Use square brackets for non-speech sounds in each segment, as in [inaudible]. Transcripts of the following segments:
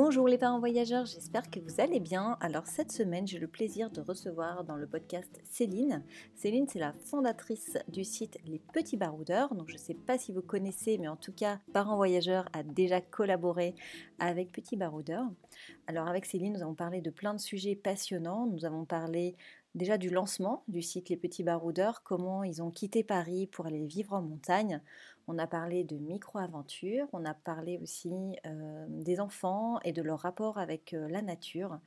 Bonjour les parents voyageurs, j'espère que vous allez bien. Alors cette semaine, j'ai le plaisir de recevoir dans le podcast Céline. Céline, c'est la fondatrice du site Les Petits Baroudeurs. Donc je ne sais pas si vous connaissez, mais en tout cas, Parents Voyageurs a déjà collaboré avec Petits Baroudeurs. Alors avec Céline, nous avons parlé de plein de sujets passionnants. Nous avons parlé déjà du lancement du site Les Petits Baroudeurs, comment ils ont quitté Paris pour aller vivre en montagne. On a parlé de micro-aventures, on a parlé aussi euh, des enfants et de leur rapport avec euh, la nature.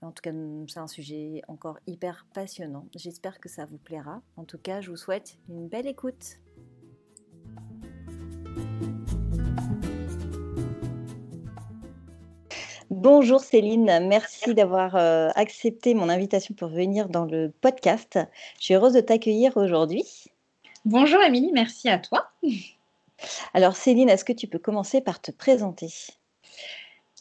En tout cas, c'est un sujet encore hyper passionnant. J'espère que ça vous plaira. En tout cas, je vous souhaite une belle écoute. Bonjour Céline, merci d'avoir euh, accepté mon invitation pour venir dans le podcast. Je suis heureuse de t'accueillir aujourd'hui. Bonjour Émilie, merci à toi. Alors Céline, est-ce que tu peux commencer par te présenter?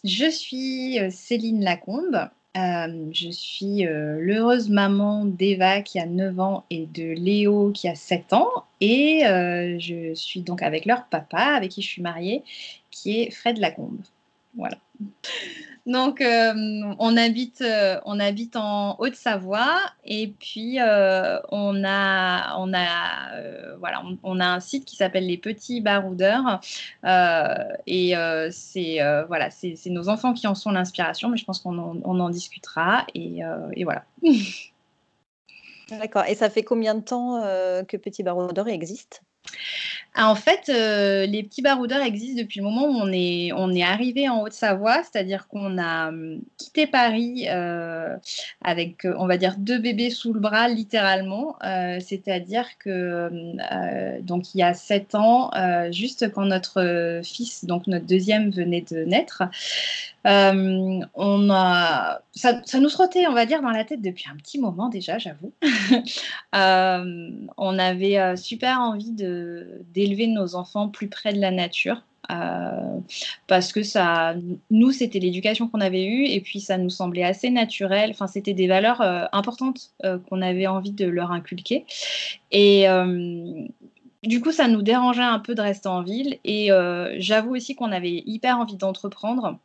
Je suis euh, Céline Lacombe. Euh, je suis l'heureuse maman d'Eva qui a 9 ans et de Léo qui a 7 ans. Et je suis donc avec leur papa, avec qui je suis mariée, qui est Fred Lacombe. Voilà. Donc, euh, on, habite, euh, on habite en Haute-Savoie et puis euh, on, a, un site qui s'appelle Les Petits Baroudeurs. et c'est c'est nos enfants qui en sont l'inspiration, mais je pense qu'on en, discutera. Et, et voilà. [laughs] D'accord. Et ça fait combien de temps que Petits Baroudeurs existe ah, en fait, euh, les petits baroudeurs existent depuis le moment où on est, arrivé en Haute-Savoie, c'est-à-dire qu'on a hum, quitté Paris euh, avec, euh, on va dire, deux bébés sous le bras, littéralement. c'est-à-dire que, hum, donc, il y a sept ans, juste quand notre fils, donc notre deuxième, venait de naître, on a, ça, nous trottait, on va dire, dans la tête depuis un petit moment déjà, j'avoue. [laughs] on avait super envie d'élever nos enfants plus près de la nature. Euh, parce que ça, nous, c'était l'éducation qu'on avait eue et puis ça nous semblait assez naturel. Enfin, c'était des valeurs euh, importantes euh, qu'on avait envie de leur inculquer. Et du coup, ça nous dérangeait un peu de rester en ville. Et j'avoue aussi qu'on avait hyper envie d'entreprendre.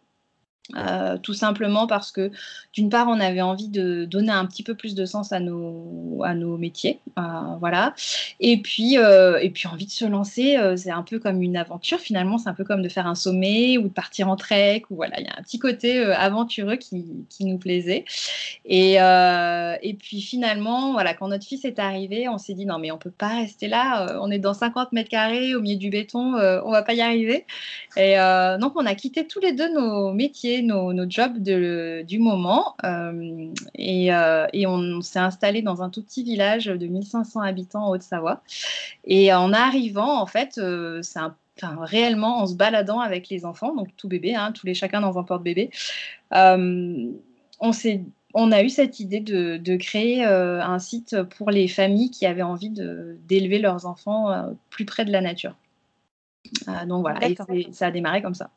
Euh, tout simplement parce que d'une part on avait envie de donner un petit peu plus de sens à nos, à nos métiers euh, voilà. Et puis euh, et puis envie de se lancer c'est un peu comme une aventure finalement. C'est un peu comme de faire un sommet ou de partir en trek ou voilà il y a un petit côté aventureux qui, qui, nous plaisait. Et, et puis finalement voilà quand notre fils est arrivé on s'est dit non mais on peut pas rester là on est dans 50 mètres carrés au milieu du béton on va pas y arriver. Et donc on a quitté tous les deux nos métiers nos, jobs du moment euh, euh, et, on, s'est installé dans un tout petit village de 1500 habitants en Haute-Savoie. Et en arrivant, en fait, euh, c'est réellement en se baladant avec les enfants, donc tout bébé, hein, tous les chacun dans un porte-bébé, on s'est on a eu cette idée de, créer un site pour les familles qui avaient envie d'élever leurs enfants plus près de la nature. donc voilà, ça a démarré comme ça.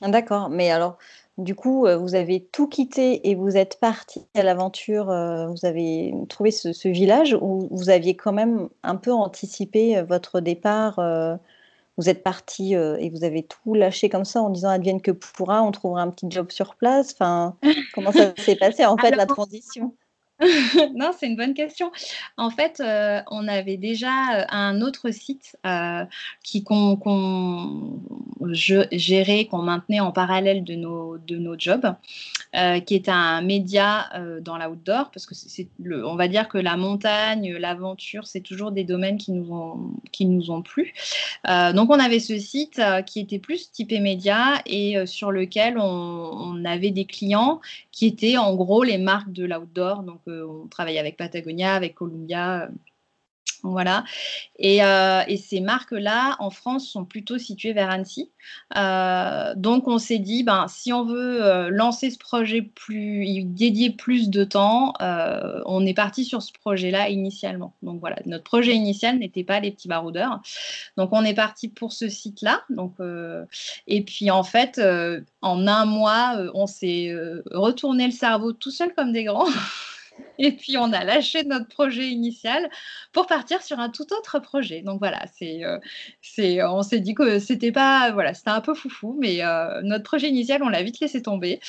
D'accord, mais alors, du coup, euh, vous avez tout quitté et vous êtes parti à l'aventure, euh, vous avez trouvé ce, village où vous aviez quand même un peu anticipé euh, votre départ, vous êtes parti et vous avez tout lâché comme ça en disant advienne que pourra, on trouvera un petit job sur place. Enfin, comment ça [laughs] s'est passé en fait la transition? [laughs] non, c'est une bonne question. En fait, euh, on avait déjà euh, un autre site euh, qui qu'on gérait, qu'on maintenait en parallèle de nos, de nos jobs, qui est un média dans l'outdoor, parce que c'est, on va dire que la montagne, l'aventure, c'est toujours des domaines qui nous ont, qui nous ont plu. donc, on avait ce site qui était plus typé média et sur lequel on, avait des clients qui étaient en gros les marques de l'outdoor. On travaille avec Patagonia, avec Columbia. Voilà. Et, euh, et ces marques-là, en France, sont plutôt situées vers Annecy. Euh, donc, on s'est dit, ben, si on veut euh, lancer ce projet plus, y dédier plus de temps, on est parti sur ce projet-là initialement. Donc, voilà, notre projet initial n'était pas les petits baroudeurs. Donc, on est parti pour ce site-là. Donc, et puis, en fait, en un mois, on s'est retourné le cerveau tout seul comme des grands. [laughs] [laughs] Et puis on a lâché notre projet initial pour partir sur un tout autre projet. Donc voilà, c'est, euh, c'est, on s'est dit que c'était pas, voilà, c'était un peu foufou, mais euh, notre projet initial, on l'a vite laissé tomber.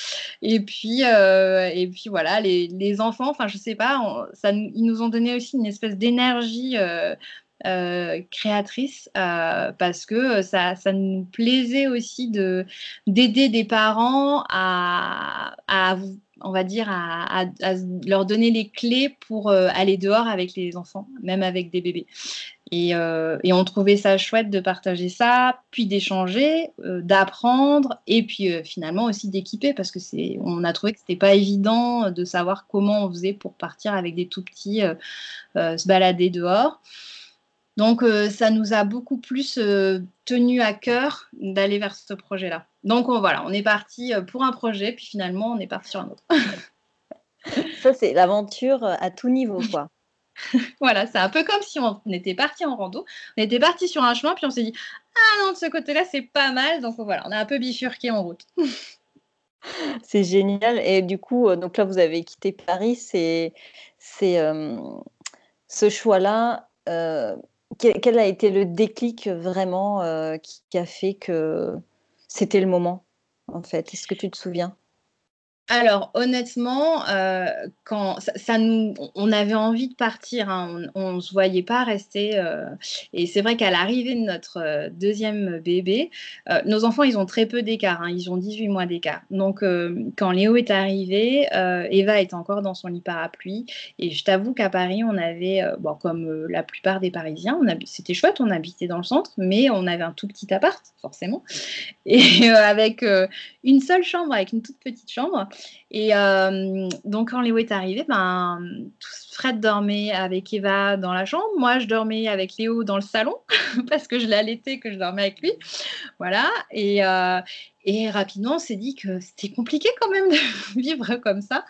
Et puis, euh, et puis voilà, les, enfants, enfin je sais pas, ça, ils nous ont donné aussi une espèce d'énergie. créatrice parce que ça, ça, nous plaisait aussi de, d'aider des parents à, à on va dire, à, leur donner les clés pour euh, aller dehors avec les enfants, même avec des bébés. Et, euh, on trouvait ça chouette de partager ça, puis d'échanger, euh, d'apprendre, et puis finalement aussi d'équiper, parce que c'est, on a trouvé que c'était pas évident de savoir comment on faisait pour partir avec des tout petits se balader dehors. Donc, ça nous a beaucoup plus tenu à cœur d'aller vers ce projet-là. Donc voilà, on est parti euh, pour un projet, puis finalement, on est parti sur un autre. [laughs] Ça, c'est l'aventure euh, à tout niveau, quoi. [laughs] voilà, c'est un peu comme si on était parti en rando, on était parti sur un chemin, puis on s'est dit ah non, de ce côté-là, c'est pas mal. Donc voilà, on a un peu bifurqué en route. [laughs] c'est génial. Et du coup, euh, donc là, vous avez quitté Paris. C'est, c'est ce choix-là. Quel, a été le déclic vraiment qui, a fait que c'était le moment, en fait? Est-ce que tu te souviens? Alors honnêtement, euh, quand ça, nous, on avait envie de partir, hein, on ne se voyait pas rester. Euh, et c'est vrai qu'à l'arrivée de notre euh, deuxième bébé, nos enfants, ils ont très peu d'écart, hein, ils ont 18 mois d'écart. Donc quand Léo est arrivé, Eva était encore dans son lit parapluie. Et je t'avoue qu'à Paris, on avait, bon, comme la plupart des Parisiens, c'était chouette, on habitait dans le centre, mais on avait un tout petit appart, forcément. Et avec une seule chambre, avec une toute petite chambre. Et euh, donc, quand Léo est arrivé, ben, Fred dormait avec Eva dans la chambre. Moi, je dormais avec Léo dans le salon [laughs] parce que je l'allaitais, que je dormais avec lui. Voilà. Et, euh, rapidement, on s'est dit que c'était compliqué quand même [laughs] de vivre comme ça.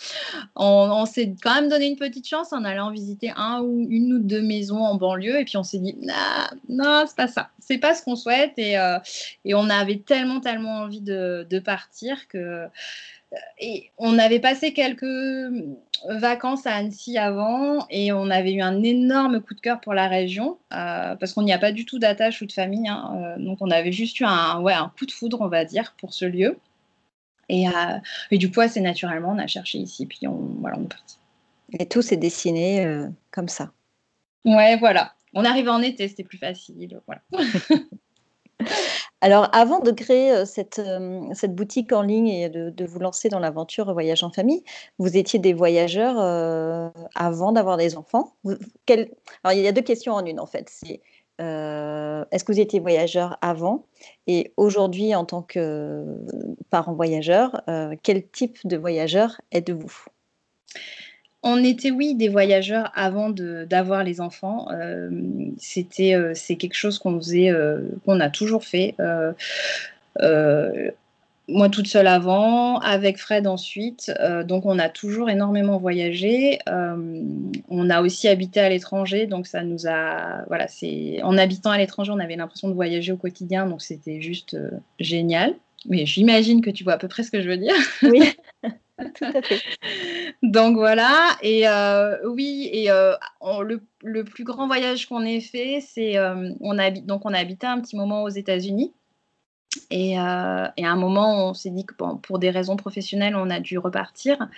On, s'est quand même donné une petite chance en allant visiter un ou une ou deux maisons en banlieue. Et puis on s'est dit, nah, non, c'est pas ça. C'est pas ce qu'on souhaite. Et, euh, on avait tellement, tellement envie de partir que et on avait passé quelques vacances à Annecy avant et on avait eu un énorme coup de cœur pour la région euh, parce qu'on n'y a pas du tout d'attache ou de famille. Hein, euh, donc on avait juste eu un, ouais, un coup de foudre, on va dire, pour ce lieu. Et, euh, et du coup, assez naturellement, on a cherché ici, puis on, voilà, on est parti. Et tout s'est dessiné comme ça. Ouais, voilà. On arrivait en été, c'était plus facile. Voilà. [laughs] Alors, avant de créer cette, boutique en ligne et de, vous lancer dans l'aventure voyage en famille, vous étiez des voyageurs avant d'avoir des enfants. Alors, il y a deux questions en une en fait. C'est est-ce que vous étiez voyageur avant? Et aujourd'hui, en tant que parent voyageur, quel type de voyageur êtes-vous? On était, oui, des voyageurs avant d'avoir les enfants. Euh, c'était, euh, c'est quelque chose qu'on faisait, euh, qu'on a toujours fait. moi toute seule avant, avec Fred ensuite. donc on a toujours énormément voyagé. on a aussi habité à l'étranger, donc ça nous a, voilà, c'est en habitant à l'étranger, on avait l'impression de voyager au quotidien, donc c'était juste génial. Mais j'imagine que tu vois à peu près ce que je veux dire. Oui. [laughs] [laughs] Donc voilà, et euh, oui, et euh, le, plus grand voyage qu'on ait fait, c'est euh, on a donc on a habité un petit moment aux États-Unis. Et, à un moment, on s'est dit que pour des raisons professionnelles, on a dû repartir.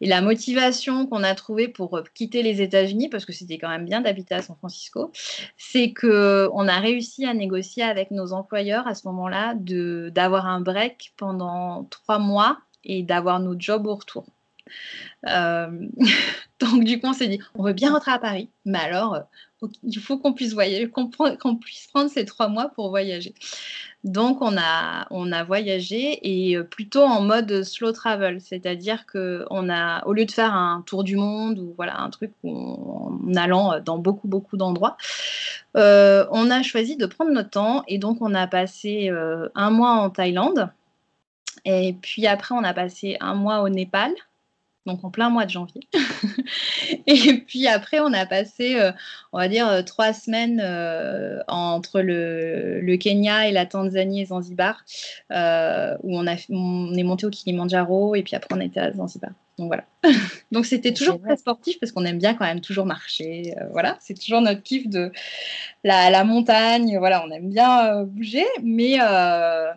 Et la motivation qu'on a trouvée pour quitter les États-Unis, parce que c'était quand même bien d'habiter à San Francisco, c'est que on a réussi à négocier avec nos employeurs à ce moment-là d'avoir un break pendant trois mois et d'avoir nos jobs au retour. Euh, [laughs] donc du coup, on s'est dit, on veut bien rentrer à Paris, mais alors euh, il faut qu'on puisse voyager, qu'on puisse prendre ces trois mois pour voyager. Donc, on a, on a voyagé et euh, plutôt en mode slow travel, c'est-à-dire que on a, au lieu de faire un tour du monde ou voilà un truc en allant dans beaucoup beaucoup d'endroits, on a choisi de prendre notre temps et donc on a passé un mois en Thaïlande et puis après on a passé un mois au Népal donc en plein mois de janvier. [laughs] et puis après, on a passé, euh, on va dire, euh, trois semaines euh, entre le, Kenya et la Tanzanie et Zanzibar, où on, a, on est monté au Kilimanjaro et puis après on était à Zanzibar. Donc voilà. [laughs] Donc c'était toujours très sportif parce qu'on aime bien quand même toujours marcher. voilà, c'est toujours notre kiff de la, montagne. Voilà, on aime bien bouger, mais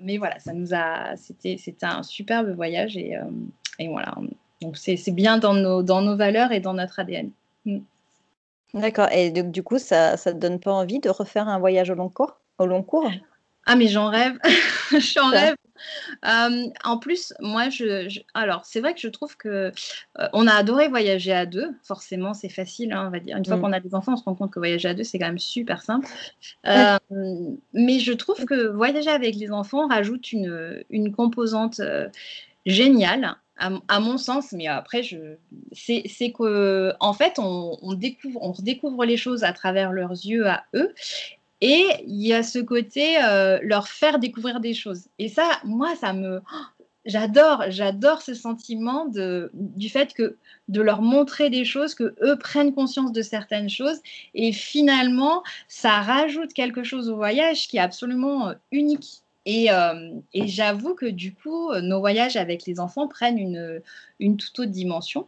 mais voilà, ça nous a, c'était c'était un superbe voyage et, et voilà. Donc c'est bien dans nos, dans nos valeurs et dans notre ADN. Mm. D'accord. Et donc, du coup, ça ne te donne pas envie de refaire un voyage au long cours, au long cours? Ah, mais j'en rêve. [laughs] j'en rêve. Euh, en plus, moi, je, alors c'est vrai que je trouve que euh, on a adoré voyager à deux. Forcément, c'est facile, hein, on va dire. Une fois mm. qu'on a des enfants, on se rend compte que voyager à deux, c'est quand même super simple. [laughs] Euh, mais je trouve que voyager avec les enfants rajoute une, une composante géniale à, mon sens, mais après, c'est que en fait, on, découvre, on redécouvre les choses à travers leurs yeux à eux. Et il y a ce côté euh, leur faire découvrir des choses. Et ça, moi, ça me, j'adore, j'adore ce sentiment du fait que de leur montrer des choses, que eux prennent conscience de certaines choses, et finalement, ça rajoute quelque chose au voyage qui est absolument euh, Euh, et, j'avoue que du coup, nos voyages avec les enfants prennent une, toute autre dimension.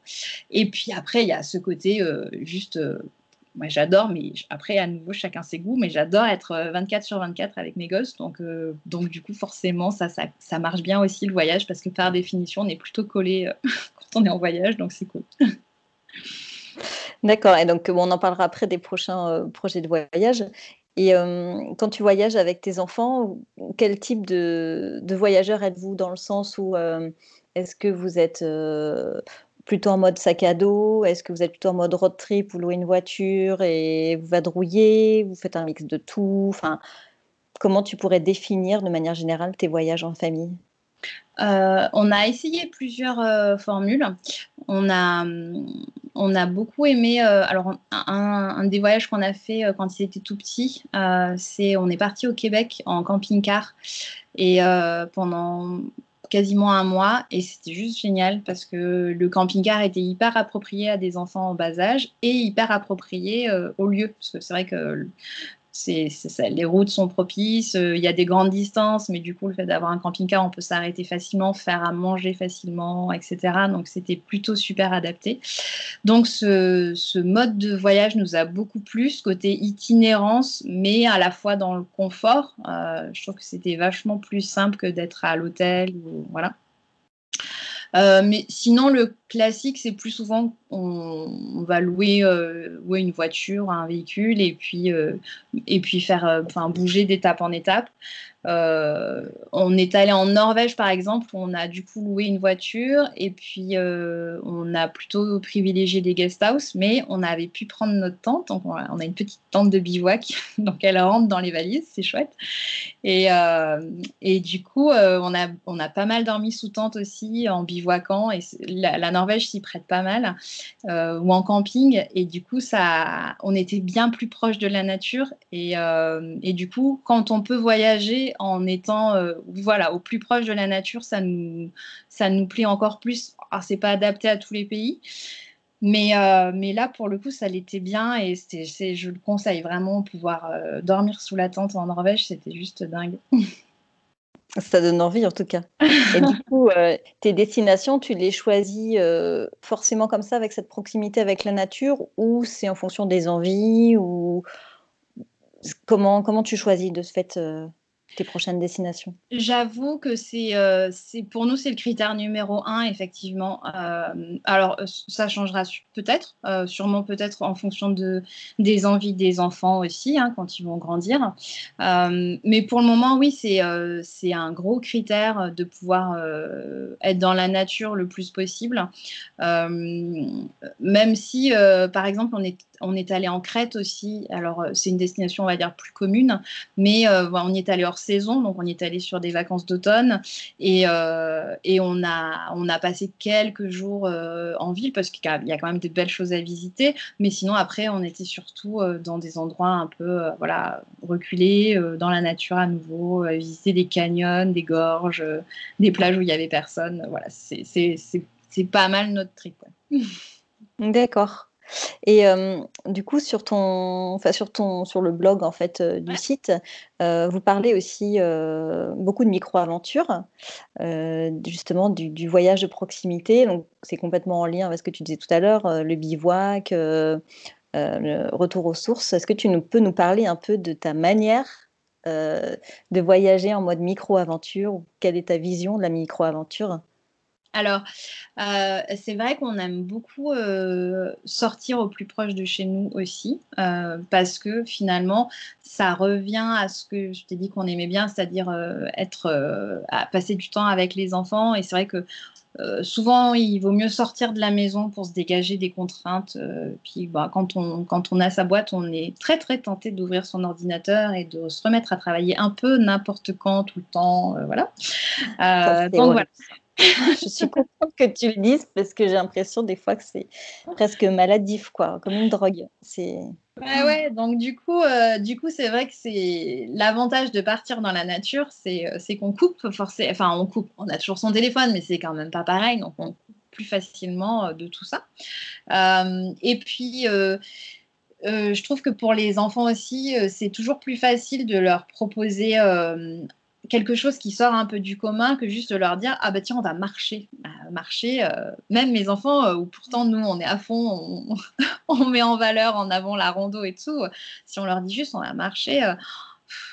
Et puis après, il y a ce côté euh, juste, euh, moi j'adore, mais après, à nouveau, chacun ses goûts, mais j'adore être 24 sur 24 avec mes gosses. Donc, donc du coup, forcément, ça, ça, ça, marche bien aussi le voyage, parce que par définition, on est plutôt collé [laughs] quand on est en voyage, donc c'est cool. D'accord, et donc on en parlera après des prochains projets de voyage. Et quand tu voyages avec tes enfants, quel type de, voyageur êtes-vous dans le sens où est-ce que vous êtes plutôt en mode sac à dos? Est-ce que vous êtes plutôt en mode road trip, vous louez une voiture et vous vadrouillez Vous faites un mix de tout? Enfin, Comment tu pourrais définir de manière générale tes voyages en famille? Euh, on a essayé plusieurs euh, formules. On a, on a beaucoup aimé. Euh, alors, un, des voyages qu'on a fait quand ils étaient tout petits, c'est on est parti au Québec en camping-car et pendant quasiment un mois et c'était juste génial parce que le camping-car était hyper approprié à des enfants en bas âge et hyper approprié au lieu parce que c'est vrai que les routes sont propices, euh, il y a des grandes distances, mais du coup, le fait d'avoir un camping-car, on peut s'arrêter facilement, faire à manger facilement, etc. Donc, c'était plutôt super adapté. Donc, ce, mode de voyage nous a beaucoup plu, côté itinérance, mais à la fois dans le confort. Euh, je trouve que c'était vachement plus simple que d'être à l'hôtel. Voilà. Euh, mais sinon, le classique, c'est plus souvent on, va louer, euh, louer, une voiture, un véhicule, et puis, euh, et puis faire, enfin, bouger d'étape en étape. Euh, on est allé en Norvège, par exemple, on a du coup loué une voiture et puis euh, on a plutôt privilégié des guest house, mais on avait pu prendre notre tente. Donc, on a, une petite tente de bivouac, [laughs] donc elle rentre dans les valises, c'est chouette. Et, euh, et, du coup, on, a, on a pas mal dormi sous tente aussi en bivouacant et Norvège s'y prête pas mal, ou en camping. Et du coup, ça, on était bien plus proche de la nature et, et du coup, quand on peut voyager, en étant euh, voilà, au plus proche de la nature, ça nous, ça nous plaît encore plus. Alors, c'est pas adapté à tous les pays. Mais, euh, mais là, pour le coup, ça l'était bien et c'est, je le conseille vraiment, pouvoir euh, dormir sous la tente en Norvège, c'était juste dingue. [laughs] Ça donne envie en tout cas. [laughs] Et du coup, tes destinations, tu les choisis forcément comme ça, avec cette proximité avec la nature, ou c'est en fonction des envies, ou comment, comment tu choisis de ce fait tes prochaines destinations? J'avoue que c'est, euh, c'est pour nous c'est le critère numéro un effectivement. Euh, alors ça changera peut-être, euh, sûrement peut-être en fonction de des envies des enfants aussi hein, quand ils vont grandir. mais pour le moment oui c'est c'est un gros critère de pouvoir être dans la nature le plus possible. même si par exemple on est on est allé en Crète aussi. Alors, euh, c'est une destination, on va dire, plus commune, mais euh, on y est allé hors saison, donc on est allé sur des vacances d'automne et, euh, et on, a, on a passé quelques jours en ville parce qu'il y a quand même des belles choses à visiter, mais sinon, après, on était surtout dans des endroits un peu voilà, reculés, dans la nature à nouveau, visiter des canyons, des gorges, des plages où il n'y avait personne. Voilà, c'est pas mal notre trip. D'accord. Et du coup, sur ton, enfin sur ton, sur le blog en fait du site, vous parlez aussi beaucoup de micro-aventures, justement du, voyage de proximité. Donc, c'est complètement en lien avec ce que tu disais tout à l'heure, le bivouac, le retour aux sources. Est-ce que tu nous, peux nous parler un peu de ta manière de voyager en mode micro-aventure? Quelle est ta vision de la micro-aventure? Alors, euh, c'est vrai qu'on aime beaucoup euh, sortir au plus proche de chez nous aussi, euh, parce que finalement, ça revient à ce que je t'ai dit qu'on aimait bien, c'est-à-dire être, à passer du temps avec les enfants. Et c'est vrai que souvent, il vaut mieux sortir de la maison pour se dégager des contraintes. puis, bah, quand, on, quand on a sa boîte, on est très très tenté d'ouvrir son ordinateur et de se remettre à travailler un peu n'importe quand, tout le temps, voilà. donc voilà je suis contente que tu le dises parce que j'ai l'impression des fois que c'est presque maladif, quoi, comme une drogue. C'est. Ouais, ouais, donc du coup, euh, du coup, c'est vrai que c'est l'avantage de partir dans la nature, c'est, euh, qu'on coupe forcément, enfin on coupe, on a toujours son téléphone, mais c'est quand même pas pareil, donc on coupe plus facilement euh, de tout ça. et puis, je trouve que pour les enfants aussi, c'est toujours plus facile de leur proposer quelque chose qui sort un peu du commun que juste leur dire ah bah tiens on va marcher. Bah, marcher euh, même mes enfants euh, où pourtant nous on est à fond [laughs] on, met en valeur en avant la rando et tout. Si on leur dit juste on va marcher euh,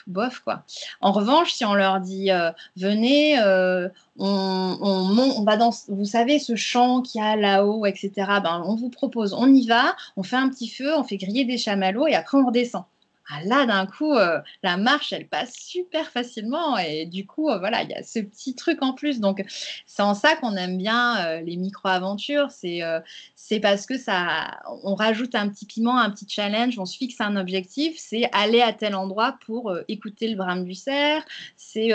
bof quoi en revanche si on leur dit venez on, on, va dans vous savez ce champ qu'il y a là-haut etc ben, on vous propose on y va on fait un petit feu on fait griller des chamallows et après on redescend ah, là, d'un coup, euh, la marche, elle passe super facilement. Et du coup, euh, voilà, il y a ce petit truc en plus. Donc, c'est en ça qu'on aime bien euh, les micro-aventures. C'est parce que ça, on rajoute un petit piment, un petit challenge, on se fixe un objectif. C'est aller à tel endroit pour écouter le brame du cerf. C'est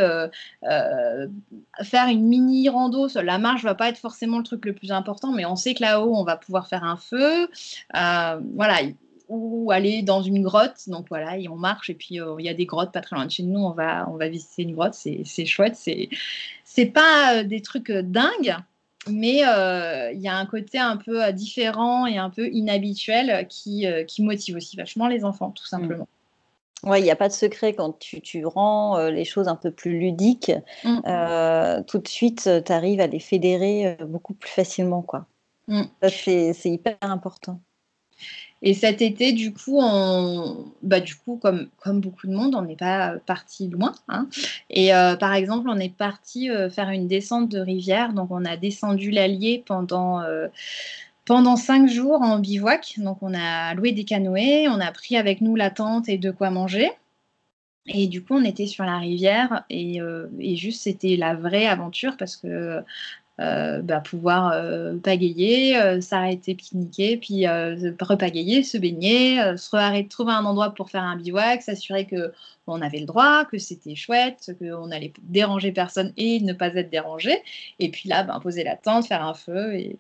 faire une mini rando. La marche va pas être forcément le truc le plus important, mais on sait que là-haut, on va pouvoir faire un feu. voilà ou aller dans une grotte. Donc voilà, et on marche et puis euh, il y a des grottes pas très loin de chez nous. On va, on va visiter une grotte. C'est chouette. C'est c'est pas euh, des trucs euh, dingues, mais il y a un côté un peu différent et un peu inhabituel qui, qui motive aussi vachement les enfants, tout simplement. Mm. Ouais, il n'y a pas de secret quand tu, tu rends les choses un peu plus ludiques. Mm. tout de suite, tu arrives à les fédérer beaucoup plus facilement. quoi. Mm. C'est hyper important. Et cet été, du coup, bah, du coup comme, comme beaucoup de monde, on n'est pas parti loin. Hein. Et euh, par exemple, on est parti euh, faire une descente de rivière. Donc, on a descendu l'Allier pendant, euh, pendant cinq jours en bivouac. Donc, on a loué des canoës, on a pris avec nous la tente et de quoi manger. Et du coup, on était sur la rivière et, juste, c'était la vraie aventure parce que bah, pouvoir euh, pagayer, euh, s'arrêter, pique-niquer, puis repagayer, se baigner, se trouver un endroit pour faire un bivouac, s'assurer que on avait le droit, que c'était chouette, qu'on allait déranger personne et ne pas être dérangé. Et puis là, ben, poser la tente, faire un feu et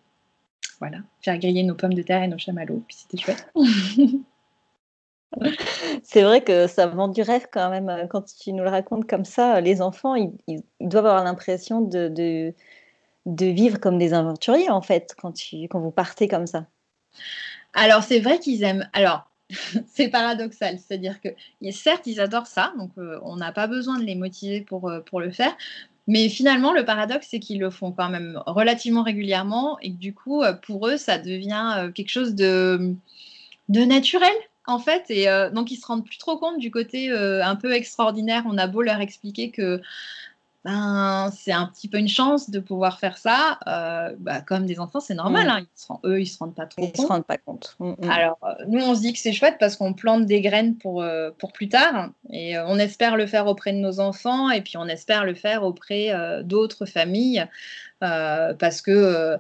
voilà, faire griller nos pommes de terre et nos chamallows. Puis c'était chouette. [laughs] C'est vrai que ça vend du rêve quand même. Quand tu nous le racontes comme ça, les enfants, ils, doivent avoir l'impression de vivre comme des aventuriers, en fait, quand, tu, quand vous partez comme ça Alors, c'est vrai qu'ils aiment. Alors, [laughs] c'est paradoxal, c'est-à-dire que certes, ils adorent ça, donc euh, on n'a pas besoin de les motiver pour, euh, pour le faire. Mais finalement, le paradoxe, c'est qu'ils le font quand même relativement régulièrement et du coup, euh, pour eux, ça devient quelque chose de, de naturel. en fait, et donc ils se rendent plus trop compte du côté un peu extraordinaire. On a beau leur expliquer que ben, c'est un petit peu une chance de pouvoir faire ça. Euh, bah, comme des enfants, c'est normal. Mm. Hein. Ils eux, ils se rendent pas trop ils compte. se rendent pas compte. Mm, mm. Alors, euh, nous, on se dit que c'est chouette parce qu'on plante des graines pour, euh, pour plus tard. Et on espère le faire auprès de nos enfants et puis on espère le faire auprès d'autres familles parce que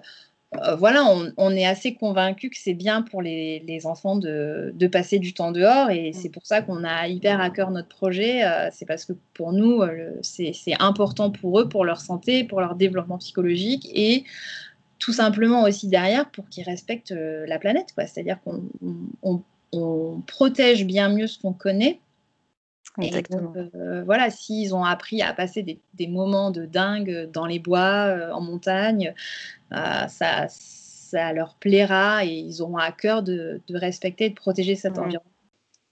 euh, voilà, on, est assez convaincu que c'est bien pour les, enfants de, passer du temps dehors et mm. c'est pour ça qu'on a hyper à cœur notre projet. Euh, c'est parce que pour nous, euh, c'est important pour eux, pour leur santé, pour leur développement psychologique et tout simplement aussi derrière pour qu'ils respectent la planète. C'est-à-dire qu'on protège bien mieux ce qu'on connaît. Exactement. voilà, s'ils ont appris à passer des, des, moments de dingue dans les bois, en montagne, euh, ça, ça leur plaira et ils auront à cœur de, respecter et de protéger cet environnement.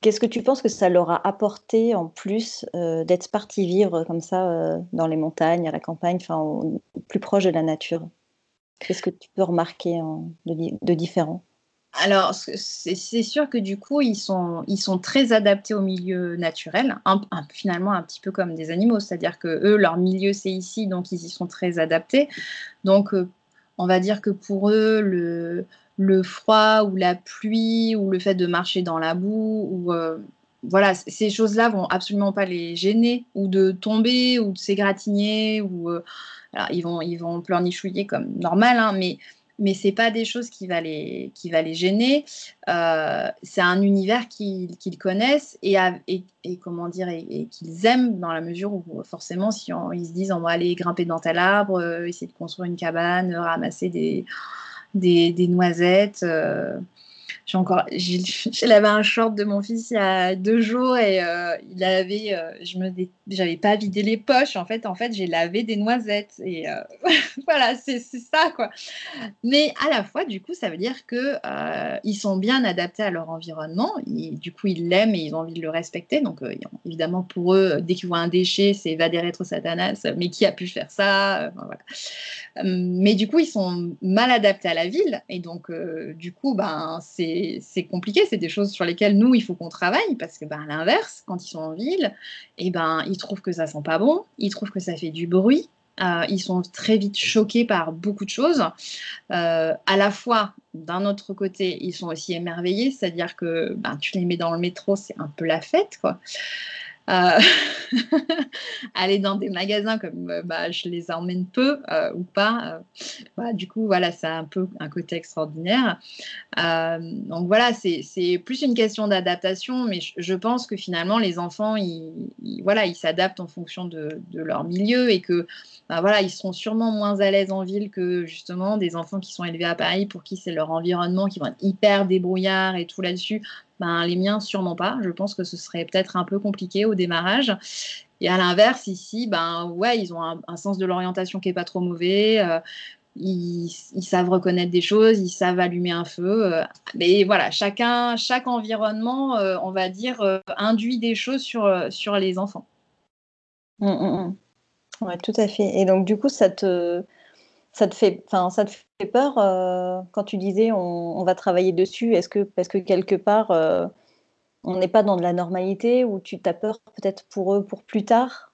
Qu'est-ce que tu penses que ça leur a apporté en plus euh, d'être partis vivre comme ça euh, dans les montagnes, à la campagne, enfin plus proche de la nature? Qu'est-ce que tu peux remarquer de, différent? Alors, c'est sûr que du coup, ils sont, ils sont très adaptés au milieu naturel, finalement un petit peu comme des animaux, c'est-à-dire que eux, leur milieu, c'est ici, donc ils y sont très adaptés. Donc, on va dire que pour eux, le, le, froid ou la pluie ou le fait de marcher dans la boue ou euh, voilà, ces choses-là vont absolument pas les gêner ou de tomber ou de s'égratigner ou euh, ils vont ils vont pleurnichouiller comme normal, hein, mais mais c'est pas des choses qui va les, gêner. Euh, c'est un univers qu'ils connaissent et, et, comment dire et, qu'ils aiment dans la mesure où forcément si ils se disent on va aller grimper dans tel arbre, euh, essayer de construire une cabane, ramasser des, noisettes. Euh, j'ai encore, j'ai lavé [laughs] un short de mon fils il y a deux jours et euh, il avait, euh, je me, j'avais pas vidé les poches. En fait, en fait, j'ai lavé des noisettes et euh, [laughs] voilà, c'est ça quoi. Mais à la fois, du coup, ça veut dire que ils sont bien adaptés à leur environnement. du coup, ils l'aiment et ils ont envie de le respecter. Donc, évidemment, pour eux, dès qu'ils voient un déchet, c'est va des rétro satanas. Mais qui a pu faire ça? Mais du coup, ils sont mal adaptés à la ville et donc, du coup, ben c'est c'est compliqué, c'est des choses sur lesquelles nous, il faut qu'on travaille, parce que ben, à l'inverse, quand ils sont en ville, et eh ben, ils trouvent que ça sent pas bon, ils trouvent que ça fait du bruit, euh, ils sont très vite choqués par beaucoup de choses. Euh, à la fois, d'un autre côté, ils sont aussi émerveillés, c'est-à-dire que ben, tu les mets dans le métro, c'est un peu la fête, quoi. Euh, [laughs] aller dans des magasins comme euh, bah, je les emmène peu euh, ou pas. Bah, du coup, voilà, c'est un peu un côté extraordinaire. donc voilà, c'est plus une question d'adaptation, mais je, pense que finalement, les enfants, ils, voilà, ils s'adaptent en fonction de, de, leur milieu et que bah, voilà, ils seront sûrement moins à l'aise en ville que justement des enfants qui sont élevés à Paris pour qui c'est leur environnement, qui vont être hyper débrouillards et tout là-dessus. Ben, les miens, sûrement pas. Je pense que ce serait peut-être un peu compliqué au démarrage. Et à l'inverse, ici, ben ouais, ils ont un, sens de l'orientation qui est pas trop mauvais. Euh, ils, savent reconnaître des choses, ils savent allumer un feu. Euh, mais voilà, chacun, chaque environnement, euh, on va dire, induit des choses sur, sur les enfants. Mmh, mmh, mmh. Oui, tout à fait. Et donc, du coup, ça te, ça te fait, enfin, ça te fait peur euh, quand tu disais on, va travailler dessus Est-ce que parce que quelque part euh, on n'est pas dans de la normalité ou tu as peur peut-être pour eux pour plus tard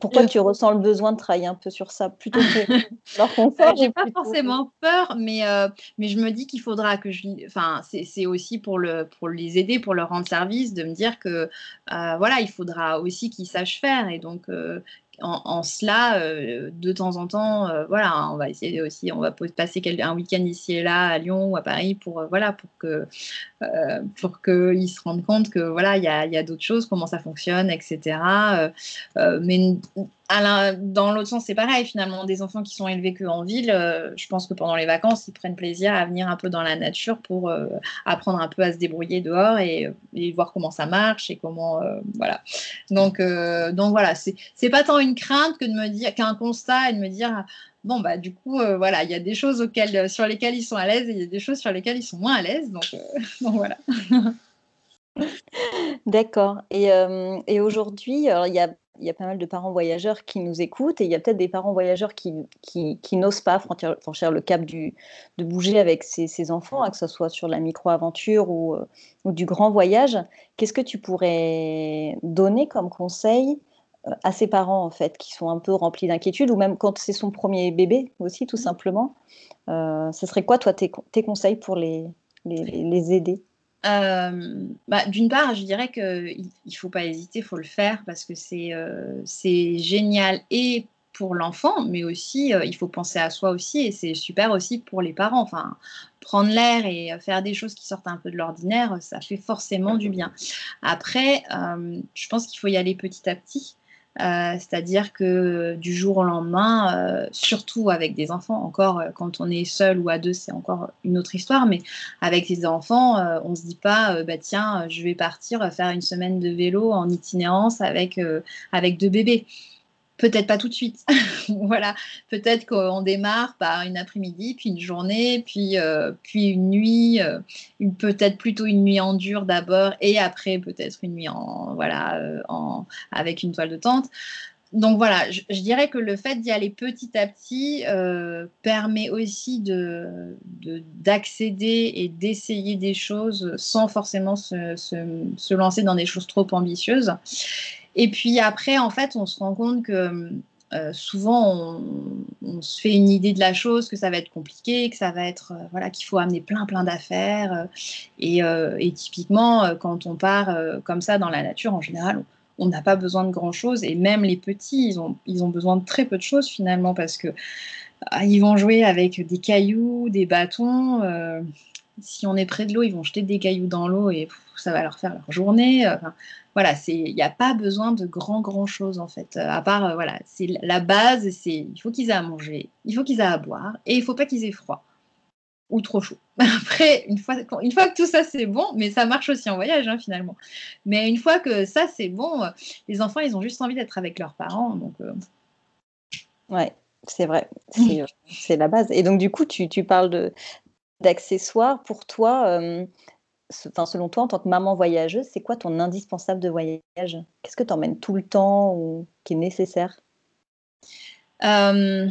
Pourquoi tu ressens le besoin de travailler un peu sur ça plutôt que [laughs] leur confort J'ai pas forcément peur, mais euh, mais je me dis qu'il faudra que je, enfin c'est aussi pour le pour les aider, pour leur rendre service, de me dire que voilà il faudra aussi qu'ils sachent faire et donc en, cela, euh, de temps en temps, euh, voilà, on va essayer aussi, on va passer un week-end ici et là à Lyon ou à Paris pour, euh, voilà, pour que, pour qu'ils se rendent compte que voilà, il y a, y a d'autres choses, comment ça fonctionne, etc. mais dans l'autre sens, c'est pareil. Finalement, des enfants qui sont élevés qu'en ville, euh, je pense que pendant les vacances, ils prennent plaisir à venir un peu dans la nature pour euh, apprendre un peu à se débrouiller dehors et, voir comment ça marche et comment euh, voilà. Donc donc voilà, c'est pas tant une crainte que de me dire qu'un constat et de me dire bon bah du coup voilà, il y a des choses sur lesquelles ils sont à l'aise et il y a des choses sur lesquelles ils sont moins à l'aise. Donc [laughs] donc voilà. D'accord. Et, et aujourd'hui, il y a il y a pas mal de parents voyageurs qui nous écoutent et il y a peut-être des parents voyageurs qui, qui, n'osent pas franchir, le cap du, de bouger avec ses, enfants, hein, que ce soit sur la micro-aventure ou, euh, ou, du grand voyage. Qu'est-ce que tu pourrais donner comme conseil euh, à ces parents en fait qui sont un peu remplis d'inquiétude ou même quand c'est son premier bébé aussi tout simplement euh, ce serait quoi toi tes, tes conseils pour les, les, les aider? Euh, bah, D'une part, je dirais qu'il ne faut pas hésiter, il faut le faire parce que c'est euh, génial et pour l'enfant, mais aussi euh, il faut penser à soi aussi et c'est super aussi pour les parents. Enfin, prendre l'air et faire des choses qui sortent un peu de l'ordinaire, ça fait forcément du bien. Après, je pense qu'il faut y aller petit à petit. Euh, c'est-à-dire que du jour au lendemain, euh, surtout avec des enfants, encore euh, quand on est seul ou à deux, c'est encore une autre histoire, mais avec des enfants, on ne se dit pas, bah, tiens, je vais partir faire une semaine de vélo en itinérance avec, avec deux bébés. Peut-être pas tout de suite. [laughs] voilà, peut-être qu'on démarre par une après-midi, puis une journée, puis, euh, puis une nuit, euh, peut-être plutôt une nuit en dur d'abord, et après peut-être une nuit en voilà euh, en, avec une toile de tente. Donc voilà, je, dirais que le fait d'y aller petit à petit permet aussi de, d'accéder et d'essayer des choses sans forcément se, se, lancer dans des choses trop ambitieuses. Et puis après, en fait, on se rend compte que euh, souvent, on, se fait une idée de la chose, que ça va être compliqué, que ça va être, euh, voilà, qu'il faut amener plein, plein d'affaires. Euh, et, typiquement, quand on part comme ça dans la nature, en général, on n'a pas besoin de grand-chose. Et même les petits, ils ont, ils ont besoin de très peu de choses finalement, parce que ils vont jouer avec des cailloux, des bâtons si on est près de l'eau, ils vont jeter des cailloux dans l'eau et ça va leur faire leur journée. Enfin, voilà, il n'y a pas besoin de grand grand chose en fait. Euh, à part euh, voilà, c'est la base, c'est il faut qu'ils aient à manger, il faut qu'ils aient à boire et il faut pas qu'ils aient froid ou trop chaud. [laughs] Après, une fois, une fois que tout ça c'est bon, mais ça marche aussi en voyage hein, finalement. Mais une fois que ça c'est bon, euh, les enfants ils ont juste envie d'être avec leurs parents, donc. Ouais, c'est vrai, [laughs] c'est la base. Et donc du coup, tu, tu parles d'accessoires pour toi enfin, selon toi, en tant que maman voyageuse, c'est quoi ton indispensable de voyage? Qu'est-ce que tu emmènes tout le temps ou qui est nécessaire? Euh,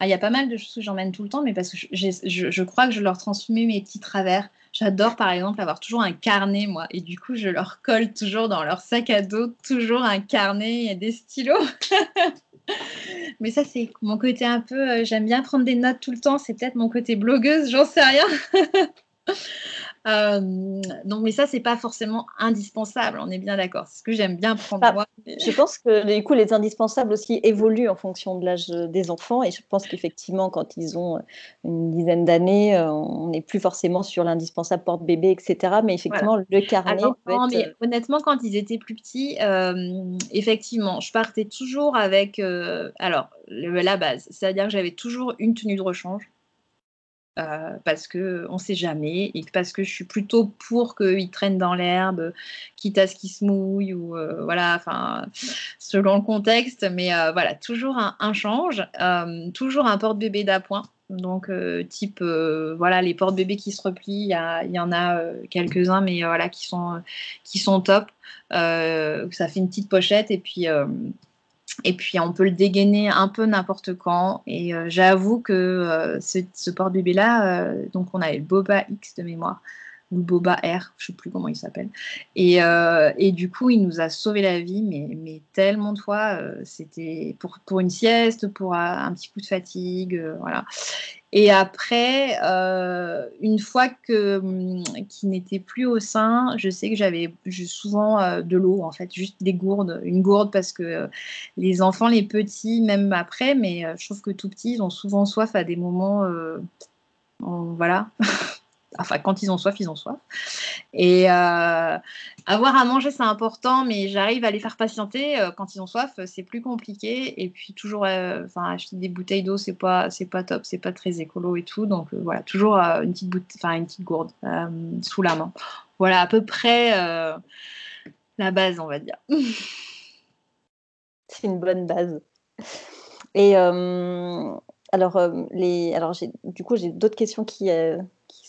ah, Il y a pas mal de choses que j'emmène tout le temps, mais parce que je, crois que je leur transmets mes petits travers. J'adore par exemple avoir toujours un carnet, moi, et du coup, je leur colle toujours dans leur sac à dos, toujours un carnet et des stylos. [laughs] Mais ça, c'est mon côté un peu. Euh, j'aime bien prendre des notes tout le temps. C'est peut-être mon côté blogueuse, j'en sais rien. [laughs] [laughs] Euh, donc, mais ça, c'est pas forcément indispensable, on est bien d'accord. C'est ce que j'aime bien prendre bah, moi. Je pense que du coup, les indispensables aussi évoluent en fonction de l'âge des enfants. Et je pense qu'effectivement, quand ils ont une dizaine d'années, euh, on n'est plus forcément sur l'indispensable porte-bébé, etc. Mais effectivement, le carnet. Euh, honnêtement, quand ils étaient plus petits, effectivement, je partais toujours avec. alors, la base, c'est-à-dire que j'avais toujours une tenue de rechange euh, parce que on sait jamais et parce que je suis plutôt pour qu'ils traînent dans l'herbe, quitte à ce qu'ils se mouillent ou euh, voilà, selon le contexte, mais euh, voilà, toujours un, change, toujours un porte-bébé d'appoint. Donc type voilà les porte-bébés qui se replient, il y, en a quelques-uns, mais voilà qui sont qui sont top. ça fait une petite pochette et puis et puis on peut le dégainer un peu n'importe quand. Et euh, j'avoue que euh, ce, porte-bébé-là, euh, donc on avait le Boba X de mémoire, ou le Boba R, je sais plus comment il s'appelle. Et, et, du coup, il nous a sauvé la vie, mais, mais tellement de fois. C'était pour, pour une sieste, pour un petit coup de fatigue, voilà. Et après, euh, une fois que hum, qui n'était plus au sein, je sais que j'avais souvent euh, de l'eau en fait, juste des gourdes, une gourde parce que euh, les enfants, les petits, même après, mais je trouve que tout petits, ils ont souvent soif à des moments, voilà. [laughs] enfin, quand ils ont soif, ils ont soif. Et euh, avoir à manger, c'est important, mais j'arrive à les faire patienter. Euh, quand ils ont soif, c'est plus compliqué. Et puis, toujours, euh, enfin, acheter des bouteilles d'eau, c'est pas, pas top, c'est pas très écolo et tout. Donc, voilà, toujours une, petite enfin, une petite gourde sous la main. Voilà, à peu près la base, on va dire. [laughs] c'est une bonne base. Et alors, les, alors du coup, j'ai d'autres questions qui,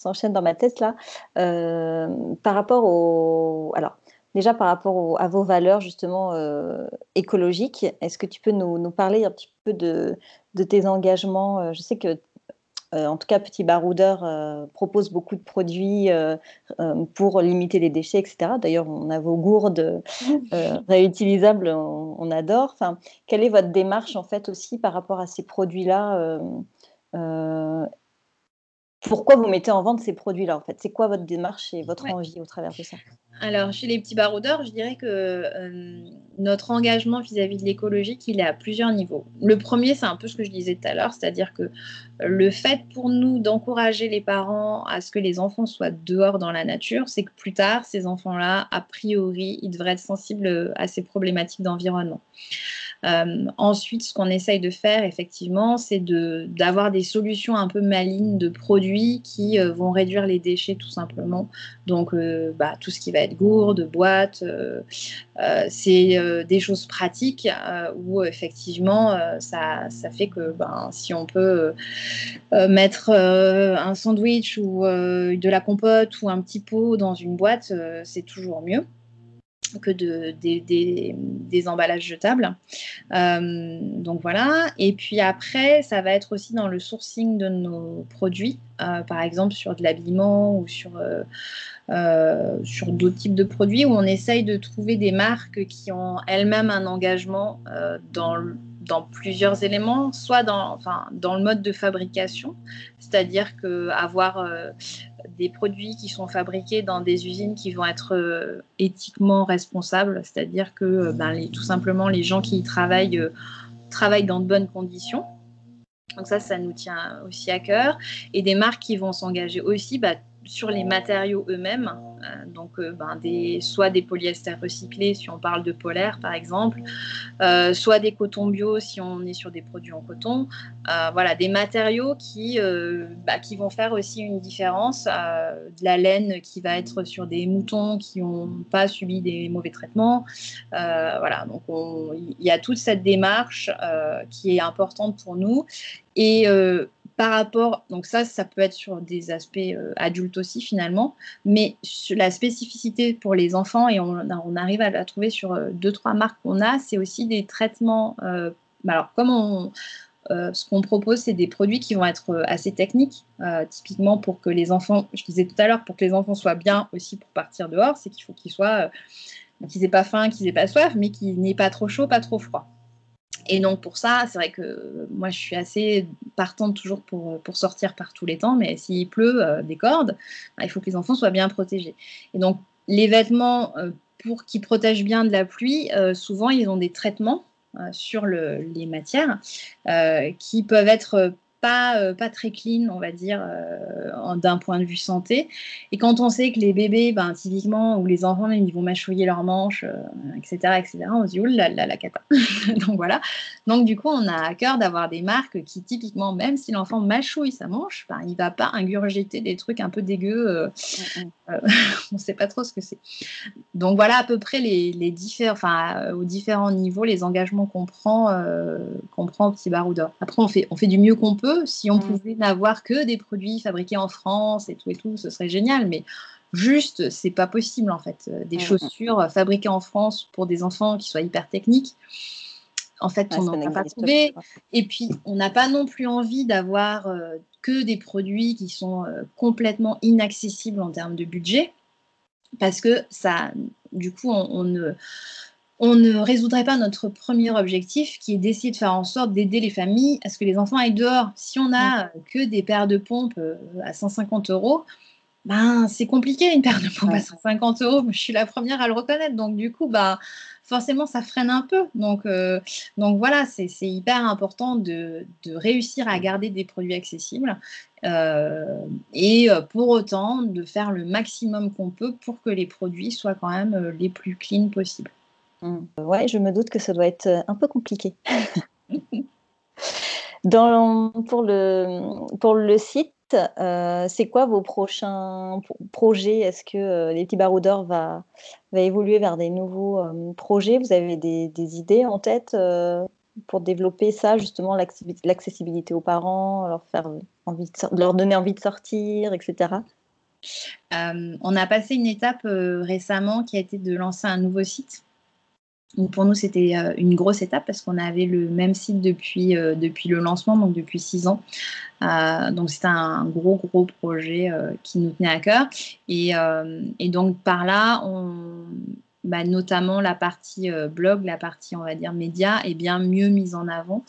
s'enchaîne dans ma tête là. Euh, par rapport au. Alors, déjà par rapport à vos valeurs justement euh, écologiques, est-ce que tu peux nous, parler un petit peu de, tes engagements Je sais que en tout cas, Petit Baroudeur propose beaucoup de produits pour limiter les déchets, etc. D'ailleurs, on a vos gourdes [laughs] réutilisables, on, on, adore. Enfin, quelle est votre démarche en fait aussi par rapport à ces produits-là pourquoi vous mettez en vente ces produits-là en fait? C'est quoi votre démarche et votre envie au travers de ça? Alors, chez les petits baroudeurs, je dirais que euh, notre engagement vis-à-vis de l'écologie, il est à plusieurs niveaux. Le premier, c'est un peu ce que je disais tout à l'heure, c'est-à-dire que le fait pour nous d'encourager les parents à ce que les enfants soient dehors dans la nature, c'est que plus tard, ces enfants-là, a priori, ils devraient être sensibles à ces problématiques d'environnement. Euh, ensuite, ce qu'on essaye de faire, effectivement, c'est d'avoir des solutions un peu malignes de produits qui euh, vont réduire les déchets tout simplement. Donc, euh, bah, tout ce qui va être gourde, boîte, c'est des choses pratiques où effectivement, ça, ça, fait que ben, si on peut mettre un sandwich ou de la compote ou un petit pot dans une boîte, c'est toujours mieux que de, des, emballages jetables. Euh, donc voilà. Et puis après, ça va être aussi dans le sourcing de nos produits, euh, par exemple sur de l'habillement ou sur, euh, sur d'autres types de produits, où on essaye de trouver des marques qui ont elles-mêmes un engagement dans dans plusieurs éléments, soit dans, enfin, dans le mode de fabrication, c'est-à-dire qu'avoir des produits qui sont fabriqués dans des usines qui vont être euh, éthiquement responsables, c'est-à-dire que euh, ben, tout simplement les gens qui y travaillent euh, travaillent dans de bonnes conditions. Donc ça, ça nous tient aussi à cœur. Et des marques qui vont s'engager aussi bah, sur les matériaux eux-mêmes, euh, donc euh, ben, des, soit des polyesters recyclés si on parle de polaire par exemple, euh, soit des cotons bio si on est sur des produits en coton. voilà, des matériaux qui, bah, qui vont faire aussi une différence. de la laine qui va être sur des moutons qui n'ont pas subi des mauvais traitements. voilà, donc il y a toute cette démarche qui est importante pour nous. Et par rapport, donc ça, ça peut être sur des aspects euh, adultes aussi finalement, mais la spécificité pour les enfants, et on, arrive à la trouver sur euh, deux, trois marques qu'on a, c'est aussi des traitements. Euh, alors, comme on, ce qu'on propose, c'est des produits qui vont être assez techniques, typiquement pour que les enfants, je disais tout à l'heure, pour que les enfants soient bien aussi pour partir dehors, c'est qu'il faut qu'ils soient, qu'ils n'aient pas faim, qu'ils n'aient pas soif, mais qu'ils n'aient pas trop chaud, pas trop froid. Et donc pour ça, c'est vrai que moi je suis assez partante toujours pour, pour sortir par tous les temps, mais s'il pleut euh, des cordes, bah, il faut que les enfants soient bien protégés. Et donc les vêtements, euh, pour qu'ils protègent bien de la pluie, euh, souvent ils ont des traitements sur le, les matières qui peuvent être euh, pas, très clean, on va dire, euh, d'un point de vue santé. Et quand on sait que les bébés, ben, typiquement, ou les enfants, ils vont mâchouiller leurs manches, etc., euh, etc., on se dit, oulala, la, la [laughs] cata. Donc voilà. Donc du coup, on a à cœur d'avoir des marques qui, typiquement, même si l'enfant mâchouille sa manche, ben, il va pas ingurgiter des trucs un peu dégueux. Mm, mm. [laughs] on ne sait pas trop ce que c'est. Donc voilà à peu près les, les différents, enfin, aux différents niveaux, les engagements qu'on prend, qu'on prend au petit baroudeur. Après, on fait, on fait du mieux qu'on peut si on mm. pouvait n'avoir que des produits fabriqués en France et tout et tout, ce serait génial. Mais juste, c'est pas possible en fait. Euh, des mm. chaussures fabriquées en France pour des enfants qui soient hyper techniques. En fait, on n'en a pas trouvé. Et puis, on n'a pas non plus envie d'avoir euh, que des produits qui sont euh, complètement inaccessibles en termes de budget, parce que ça, du coup, on ne on ne résoudrait pas notre premier objectif qui est d'essayer de faire en sorte d'aider les familles à ce que les enfants aillent dehors. Si on n'a que des paires de pompes euh, à 150 euros, ben, c'est compliqué une paire de pompes à 150 euros. Je suis la première à le reconnaître. Donc, du coup, ben, forcément, ça freine un peu. Donc, euh, donc voilà, c'est hyper important de, réussir à garder des produits accessibles euh, et pour autant de faire le maximum qu'on peut pour que les produits soient quand même les plus clean possibles. Mmh. Ouais, je me doute que ça doit être euh, un peu compliqué. [laughs] Pour, le, pour le site, euh, c'est quoi vos prochains projets? Est-ce que les petits baroudeurs va, va évoluer vers des nouveaux projets? Vous avez des, idées en tête pour développer ça, justement, l'accessibilité aux parents, leur, faire envie leur donner envie de sortir, etc. on a passé une étape récemment qui a été de lancer un nouveau site. Pour nous, c'était une grosse étape parce qu'on avait le même site depuis, depuis le lancement, donc depuis six ans. donc c'était un gros, gros projet qui nous tenait à cœur. Et, donc par là, on, bah, notamment la partie euh, blog, la partie, on va dire, média, est bien mieux mise en avant.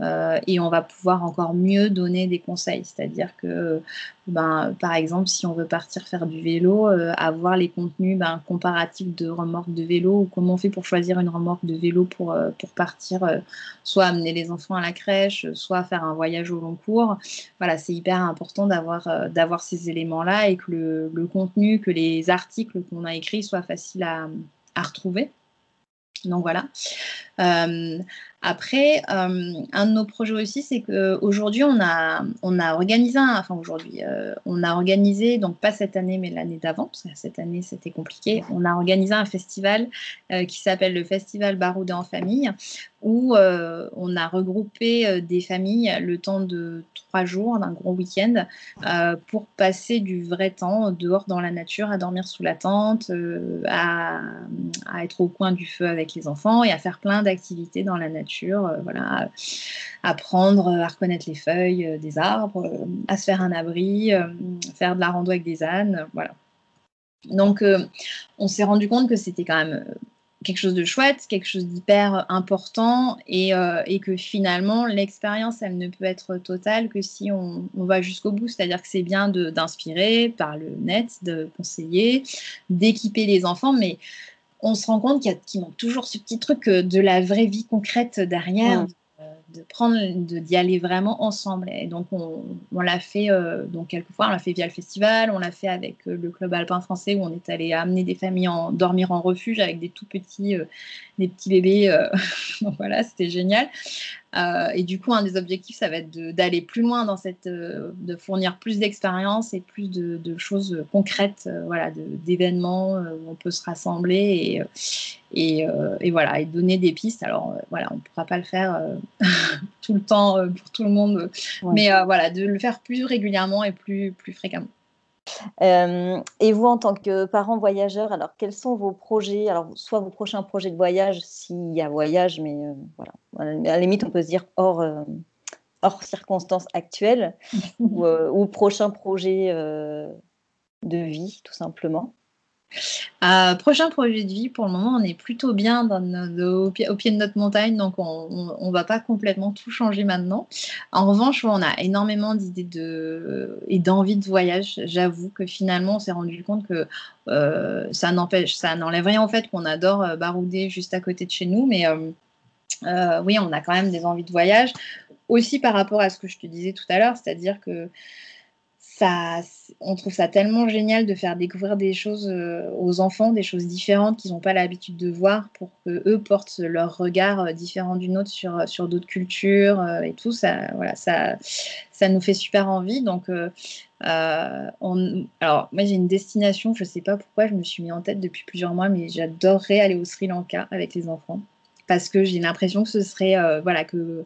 Euh, et on va pouvoir encore mieux donner des conseils. C'est-à-dire que, ben, par exemple, si on veut partir faire du vélo, euh, avoir les contenus ben, comparatifs de remorques de vélo ou comment on fait pour choisir une remorque de vélo pour, pour partir, soit amener les enfants à la crèche, soit faire un voyage au long cours. Voilà, c'est hyper important d'avoir d'avoir ces éléments-là et que le, contenu, que les articles qu'on a écrits soient faciles à à retrouver. Donc voilà. Euh, après, euh, un de nos projets aussi, c'est qu'aujourd'hui, on a, on a organisé, enfin aujourd'hui, euh, on a organisé, donc pas cette année, mais l'année d'avant, parce que cette année, c'était compliqué, on a organisé un festival qui s'appelle le Festival Baroudé en famille, où on a regroupé des familles le temps de trois jours, d'un gros week-end, pour passer du vrai temps dehors dans la nature, à dormir sous la tente, à être au coin du feu avec les enfants et à faire plein d'activités dans la nature, euh, voilà, apprendre à reconnaître les feuilles euh, des arbres, euh, à se faire un abri, faire de la rando avec des ânes, voilà. Donc, on s'est rendu compte que c'était quand même quelque chose de chouette, quelque chose d'hyper important et, que finalement l'expérience elle ne peut être totale que si on, va jusqu'au bout. C'est-à-dire que c'est bien d'inspirer par le net, de conseiller, d'équiper les enfants, mais on se rend compte qu'il manque toujours ce petit truc euh, de la vraie vie concrète derrière, de prendre, d'y aller vraiment ensemble. Et donc, on, l'a fait, euh, donc quelquefois, on l'a fait via le festival, on l'a fait avec euh, le club alpin français où on est allé amener des familles en dormir en refuge avec des tout petits, des petits bébés. [laughs] donc voilà, c'était génial. Et du coup, un des objectifs, ça va être d'aller plus loin dans cette, de fournir plus d'expériences et plus de, choses concrètes, voilà, d'événements où on peut se rassembler et, euh, et, voilà, et donner des pistes. Alors euh, voilà, on ne pourra pas le faire euh, [laughs] tout le temps pour tout le monde, mais voilà, de le faire plus régulièrement et plus, plus fréquemment. Et vous, en tant que parent voyageur, alors quels sont vos projets? Alors, soit vos prochains projets de voyage, s'il y a voyage, mais voilà, à la limite, on peut se dire hors, hors circonstances actuelles, [laughs] ou, ou prochain projet de vie, tout simplement. Euh, prochain projet de vie, pour le moment, on est plutôt bien au, pied, de notre montagne, donc on ne va pas complètement tout changer maintenant. En revanche, on a énormément d'idées et d'envie de voyage. J'avoue que finalement, on s'est rendu compte que euh, ça n'empêche, ça n'enlève rien en fait qu'on adore euh, barouder juste à côté de chez nous, mais oui, on a quand même des envies de voyage. Aussi par rapport à ce que je te disais tout à l'heure, c'est-à-dire que on trouve ça tellement génial de faire découvrir des choses euh, aux enfants, des choses différentes qu'ils n'ont pas l'habitude de voir pour qu'eux portent leur regard euh, différent d'une autre sur, euh, sur d'autres cultures et tout. Ça, voilà, ça, ça nous fait super envie. Donc, on, alors, moi, j'ai une destination, je ne sais pas pourquoi je me suis mis en tête depuis plusieurs mois, mais j'adorerais aller au Sri Lanka avec les enfants parce que j'ai l'impression que ce serait, voilà, que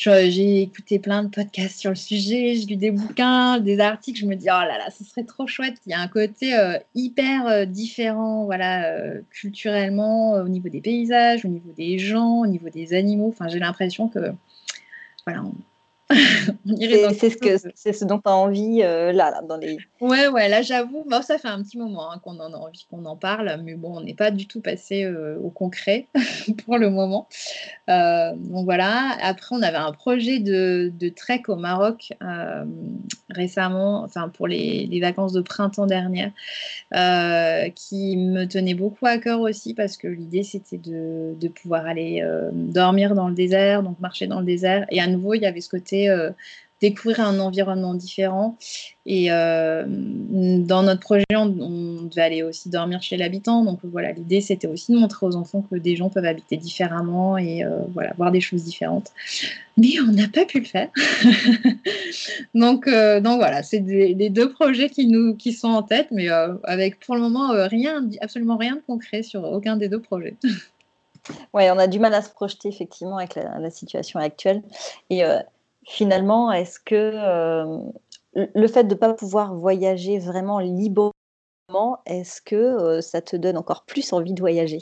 j'ai écouté plein de podcasts sur le sujet, j'ai lu des bouquins, des articles. Je me dis, oh là là, ce serait trop chouette. Il y a un côté euh, hyper euh, différent, voilà, euh, culturellement, au niveau des paysages, au niveau des gens, au niveau des animaux. Enfin, j'ai l'impression que, voilà, c'est ce, que, ce dont tu as envie euh, là, dans les. Ouais, ouais, là j'avoue, bon, ça fait un petit moment hein, qu'on en a envie qu'on en parle, mais bon, on n'est pas du tout passé euh, au concret [laughs] pour le moment. Euh, donc voilà, après on avait un projet de, de trek au Maroc récemment, enfin pour les, les, vacances de printemps dernière, qui me tenait beaucoup à cœur aussi parce que l'idée c'était de, de pouvoir aller dormir dans le désert, donc marcher dans le désert, et à nouveau il y avait ce côté euh, découvrir un environnement différent. Et euh, dans notre projet, on, devait aller aussi dormir chez l'habitant. Donc voilà, l'idée c'était aussi de montrer aux enfants que des gens peuvent habiter différemment et euh, voilà, voir des choses différentes. Mais on n'a pas pu le faire. [laughs] donc, donc voilà, c'est les deux projets qui nous qui sont en tête, mais avec pour le moment rien, absolument rien de concret sur aucun des deux projets. [laughs] Oui, on a du mal à se projeter effectivement avec la, la situation actuelle. Et finalement, est-ce que, euh, le fait de ne pas pouvoir voyager vraiment librement, est-ce que ça te donne encore plus envie de voyager?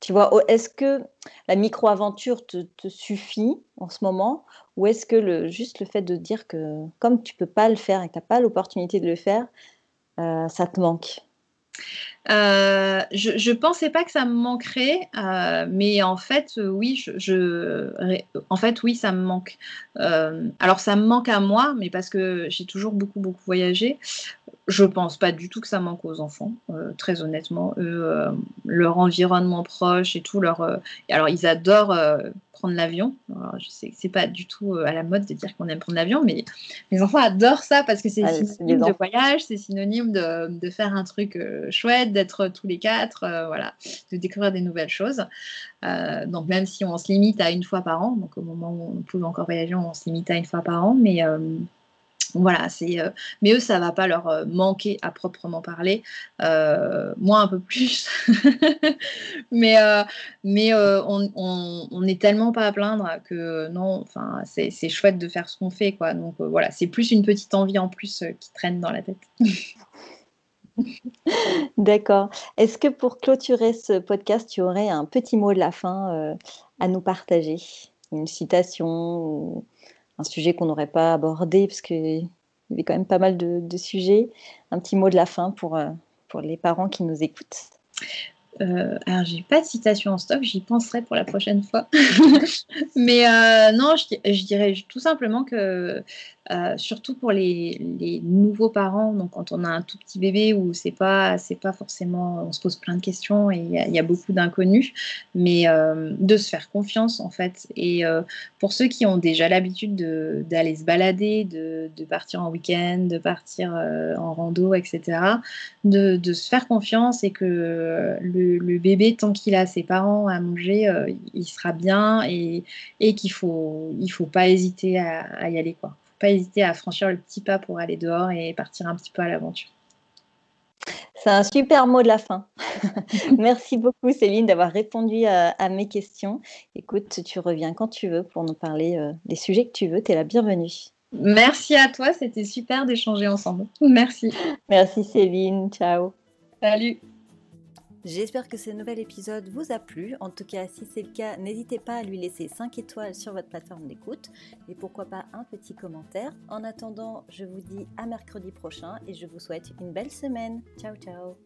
Tu vois, est-ce que la micro-aventure te, suffit en ce moment? Ou est-ce que le, juste le fait de dire que comme tu peux pas le faire et que tu n'as pas l'opportunité de le faire, ça te manque? Euh, je ne pensais pas que ça me manquerait, euh, mais en fait, euh, oui, en fait, oui, ça me manque. alors, ça me manque à moi, mais parce que j'ai toujours beaucoup, beaucoup voyagé. Je pense pas du tout que ça manque aux enfants, très honnêtement. Eux, leur environnement proche et tout, leur. alors, ils adorent prendre l'avion. Je sais que c'est pas du tout à la mode de dire qu'on aime prendre l'avion, mais mes enfants adorent ça parce que c'est synonyme de voyage, c'est synonyme de, de, faire un truc chouette, d'être tous les quatre, euh, voilà, de découvrir des nouvelles choses. Euh, donc même si on se limite à une fois par an, donc au moment où on pouvait encore voyager, on se limite à une fois par an, mais euh, voilà, c'est. mais eux, ça va pas leur manquer à proprement parler. moi, un peu plus. [laughs] mais mais on, on, est tellement pas à plaindre que non, enfin, c'est chouette de faire ce qu'on fait, quoi. Donc voilà, c'est plus une petite envie en plus qui traîne dans la tête. [laughs] D'accord. Est-ce que pour clôturer ce podcast, tu aurais un petit mot de la fin euh, à nous partager? Une citation un sujet qu'on n'aurait pas abordé, parce qu'il y avait quand même pas mal de, sujets. Un petit mot de la fin pour, euh, pour les parents qui nous écoutent. Euh, alors, j'ai pas de citation en stock, j'y penserai pour la prochaine fois. [laughs] Mais non, je, dirais tout simplement que euh, surtout pour les, nouveaux parents, donc quand on a un tout petit bébé où c'est pas c'est pas forcément on se pose plein de questions et il y, a beaucoup d'inconnus, mais euh, de se faire confiance en fait. Et euh, pour ceux qui ont déjà l'habitude d'aller se balader, de, partir en week-end, de partir en rando, etc., de, se faire confiance et que le, bébé tant qu'il a ses parents à manger, il sera bien et, et qu'il faut il faut pas hésiter à, à y aller quoi pas hésiter à franchir le petit pas pour aller dehors et partir un petit peu à l'aventure. C'est un super mot de la fin. [laughs] Merci beaucoup Céline d'avoir répondu à, mes questions. Écoute, tu reviens quand tu veux pour nous parler euh, des sujets que tu veux. Tu es la bienvenue. Merci à toi, c'était super d'échanger ensemble. Merci. Merci Céline, ciao. Salut. J'espère que ce nouvel épisode vous a plu. En tout cas, si c'est le cas, n'hésitez pas à lui laisser 5 étoiles sur votre plateforme d'écoute et pourquoi pas un petit commentaire. En attendant, je vous dis à mercredi prochain et je vous souhaite une belle semaine. Ciao ciao